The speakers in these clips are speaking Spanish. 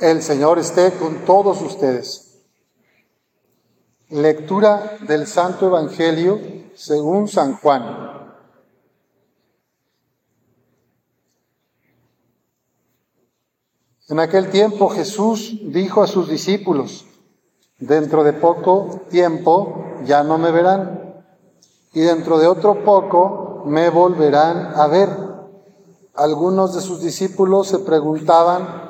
El Señor esté con todos ustedes. Lectura del Santo Evangelio según San Juan. En aquel tiempo Jesús dijo a sus discípulos, dentro de poco tiempo ya no me verán y dentro de otro poco me volverán a ver. Algunos de sus discípulos se preguntaban,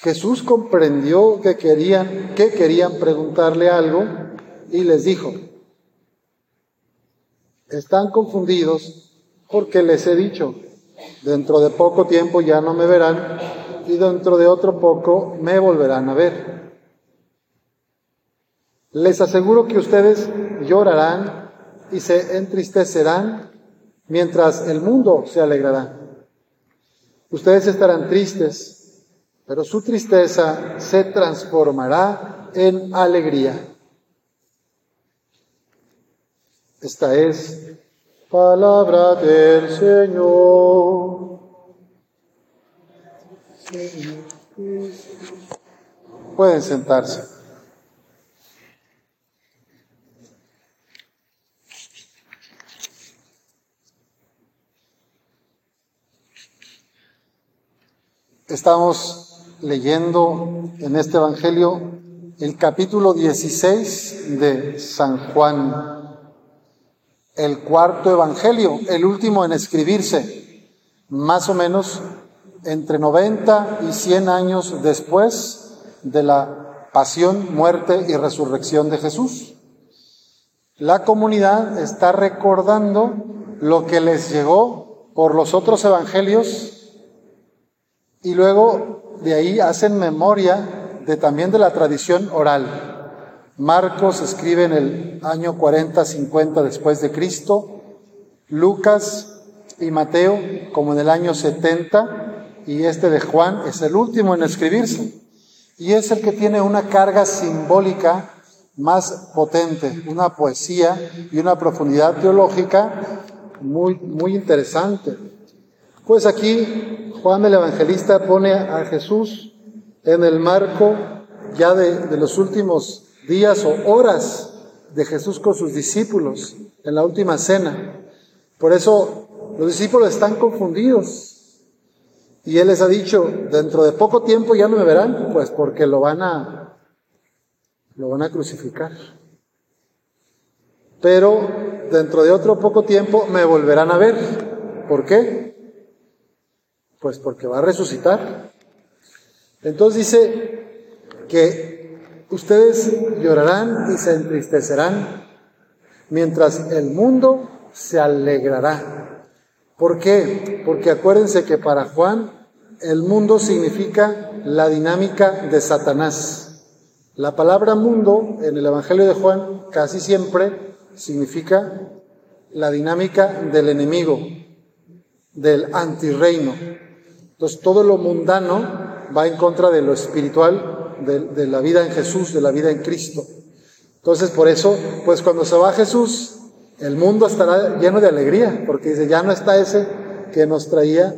Jesús comprendió que querían, que querían preguntarle algo y les dijo, están confundidos porque les he dicho, dentro de poco tiempo ya no me verán y dentro de otro poco me volverán a ver. Les aseguro que ustedes llorarán y se entristecerán mientras el mundo se alegrará. Ustedes estarán tristes pero su tristeza se transformará en alegría. Esta es palabra del Señor. Pueden sentarse. Estamos leyendo en este Evangelio el capítulo 16 de San Juan, el cuarto Evangelio, el último en escribirse, más o menos entre 90 y 100 años después de la pasión, muerte y resurrección de Jesús. La comunidad está recordando lo que les llegó por los otros evangelios y luego de ahí hacen memoria de también de la tradición oral. Marcos escribe en el año 40-50 después de Cristo, Lucas y Mateo como en el año 70 y este de Juan es el último en escribirse y es el que tiene una carga simbólica más potente, una poesía y una profundidad teológica muy, muy interesante. Pues aquí Juan el Evangelista pone a Jesús en el marco ya de, los últimos días o horas de Jesús con sus discípulos en la última cena. Por eso los discípulos están confundidos. Y Él les ha dicho, dentro de poco tiempo ya no me verán, pues porque lo van a, lo van a crucificar. Pero dentro de otro poco tiempo me volverán a ver. ¿Por qué? Pues porque va a resucitar. Entonces dice que ustedes llorarán y se entristecerán mientras el mundo se alegrará. ¿Por qué? Porque acuérdense que para Juan el mundo significa la dinámica de Satanás. La palabra mundo en el Evangelio de Juan casi siempre significa la dinámica del enemigo, del antirreino. Entonces todo lo mundano va en contra de lo espiritual, de, la vida en Jesús, de la vida en Cristo. Entonces por eso, pues cuando se va Jesús, el mundo estará lleno de alegría, porque dice, ya no está ese que nos traía,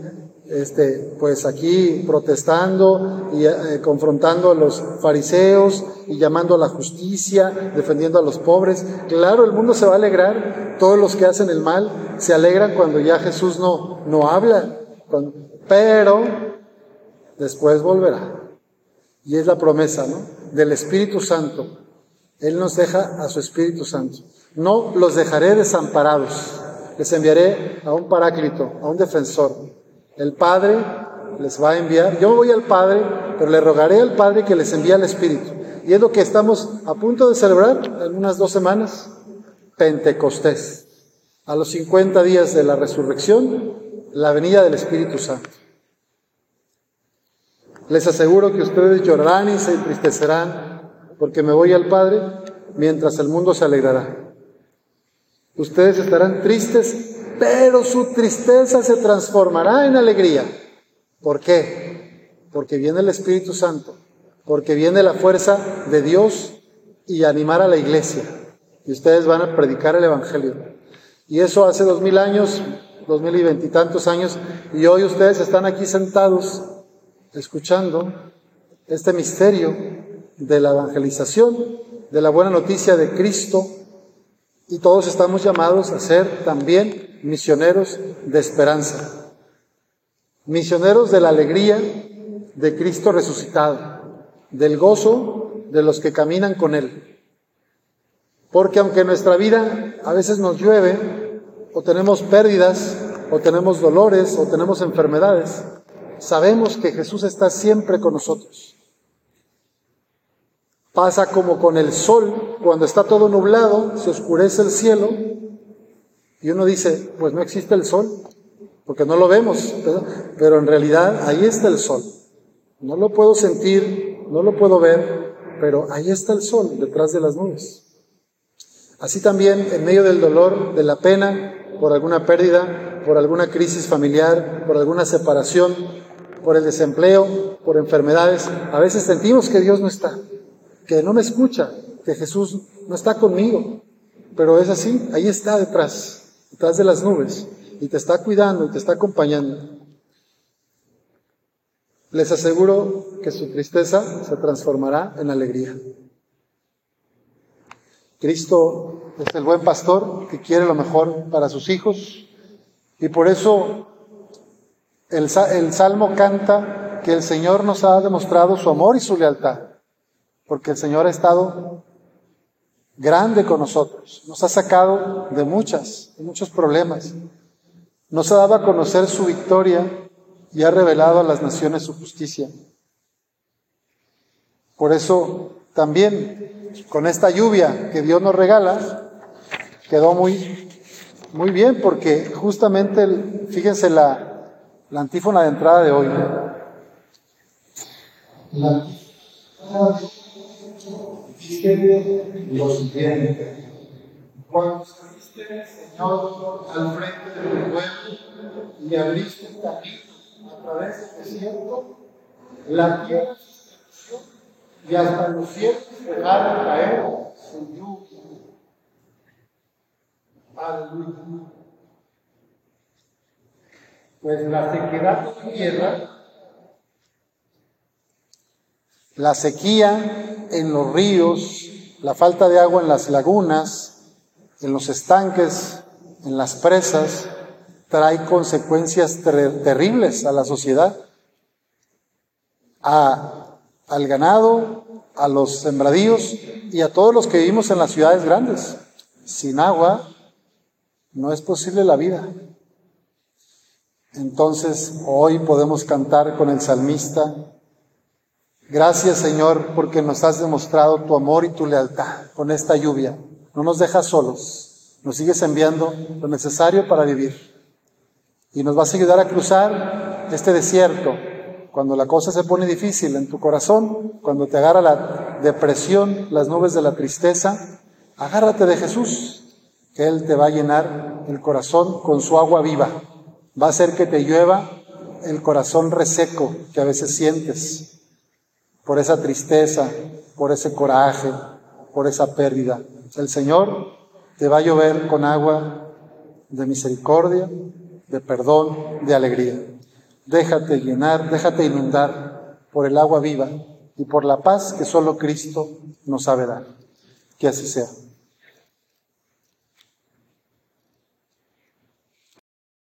este, pues aquí protestando y eh, confrontando a los fariseos y llamando a la justicia, defendiendo a los pobres. Claro, el mundo se va a alegrar, todos los que hacen el mal se alegran cuando ya Jesús no, no habla, pero después volverá. Y es la promesa, ¿no? Del Espíritu Santo. Él nos deja a su Espíritu Santo. No los dejaré desamparados. Les enviaré a un paráclito, a un defensor. El Padre les va a enviar. Yo voy al Padre, pero le rogaré al Padre que les envíe al Espíritu. Y es lo que estamos a punto de celebrar en unas dos semanas. Pentecostés. A los 50 días de la resurrección, la venida del Espíritu Santo. Les aseguro que ustedes llorarán y se entristecerán porque me voy al Padre, mientras el mundo se alegrará. Ustedes estarán tristes, pero su tristeza se transformará en alegría. ¿Por qué? Porque viene el Espíritu Santo, porque viene la fuerza de Dios y animar a la iglesia. Y ustedes van a predicar el Evangelio. Y eso hace dos mil años, dos mil y veintitantos años, y hoy ustedes están aquí sentados escuchando este misterio de la evangelización, de la buena noticia de Cristo, y todos estamos llamados a ser también misioneros de esperanza, misioneros de la alegría de Cristo resucitado, del gozo de los que caminan con Él. Porque aunque nuestra vida a veces nos llueve, o tenemos pérdidas, o tenemos dolores, o tenemos enfermedades, sabemos que Jesús está siempre con nosotros. Pasa como con el sol, cuando está todo nublado, se oscurece el cielo y uno dice, pues no existe el sol, porque no lo vemos, pero en realidad ahí está el sol. No lo puedo sentir, no lo puedo ver, pero ahí está el sol detrás de las nubes. Así también en medio del dolor, de la pena, por alguna pérdida, por alguna crisis familiar, por alguna separación, por el desempleo, por enfermedades, a veces sentimos que Dios no está que no me escucha, que Jesús no está conmigo, pero es así, ahí está detrás, detrás de las nubes, y te está cuidando y te está acompañando. Les aseguro que su tristeza se transformará en alegría. Cristo es el buen pastor que quiere lo mejor para sus hijos. Y por eso el, Salmo canta que el Señor nos ha demostrado su amor y su lealtad porque el Señor ha estado grande con nosotros, nos ha sacado de muchas, de muchos problemas, nos ha dado a conocer su victoria y ha revelado a las naciones su justicia. Por eso también con esta lluvia que Dios nos regala, quedó muy, muy bien porque justamente, fíjense la, antífona de entrada de hoy. La lo siguiente. Cuando saliste, Señor, al frente del pueblo y abriste un camino a través del desierto, la tierra y hasta los cielos dejaron caer su lluvia. Aleluya. Pues la sequedad de la tierra la sequía en los ríos, la falta de agua en las lagunas, en los estanques, en las presas, trae consecuencias terribles a la sociedad, al ganado, a los sembradíos y a todos los que vivimos en las ciudades grandes. Sin agua no es posible la vida. Entonces hoy podemos cantar con el salmista, Gracias Señor porque nos has demostrado tu amor y tu lealtad con esta lluvia. No nos dejas solos, nos sigues enviando lo necesario para vivir. Y nos vas a ayudar a cruzar este desierto cuando la cosa se pone difícil en tu corazón, cuando te agarra la depresión, las nubes de la tristeza. Agárrate de Jesús, que Él te va a llenar el corazón con su agua viva. Va a hacer que te llueva el corazón reseco que a veces sientes por esa tristeza, por ese coraje, por esa pérdida. El Señor te va a llover con agua de misericordia, de perdón, de alegría. Déjate llenar, déjate inundar por el agua viva y por la paz que solo Cristo nos sabe dar. Que así sea.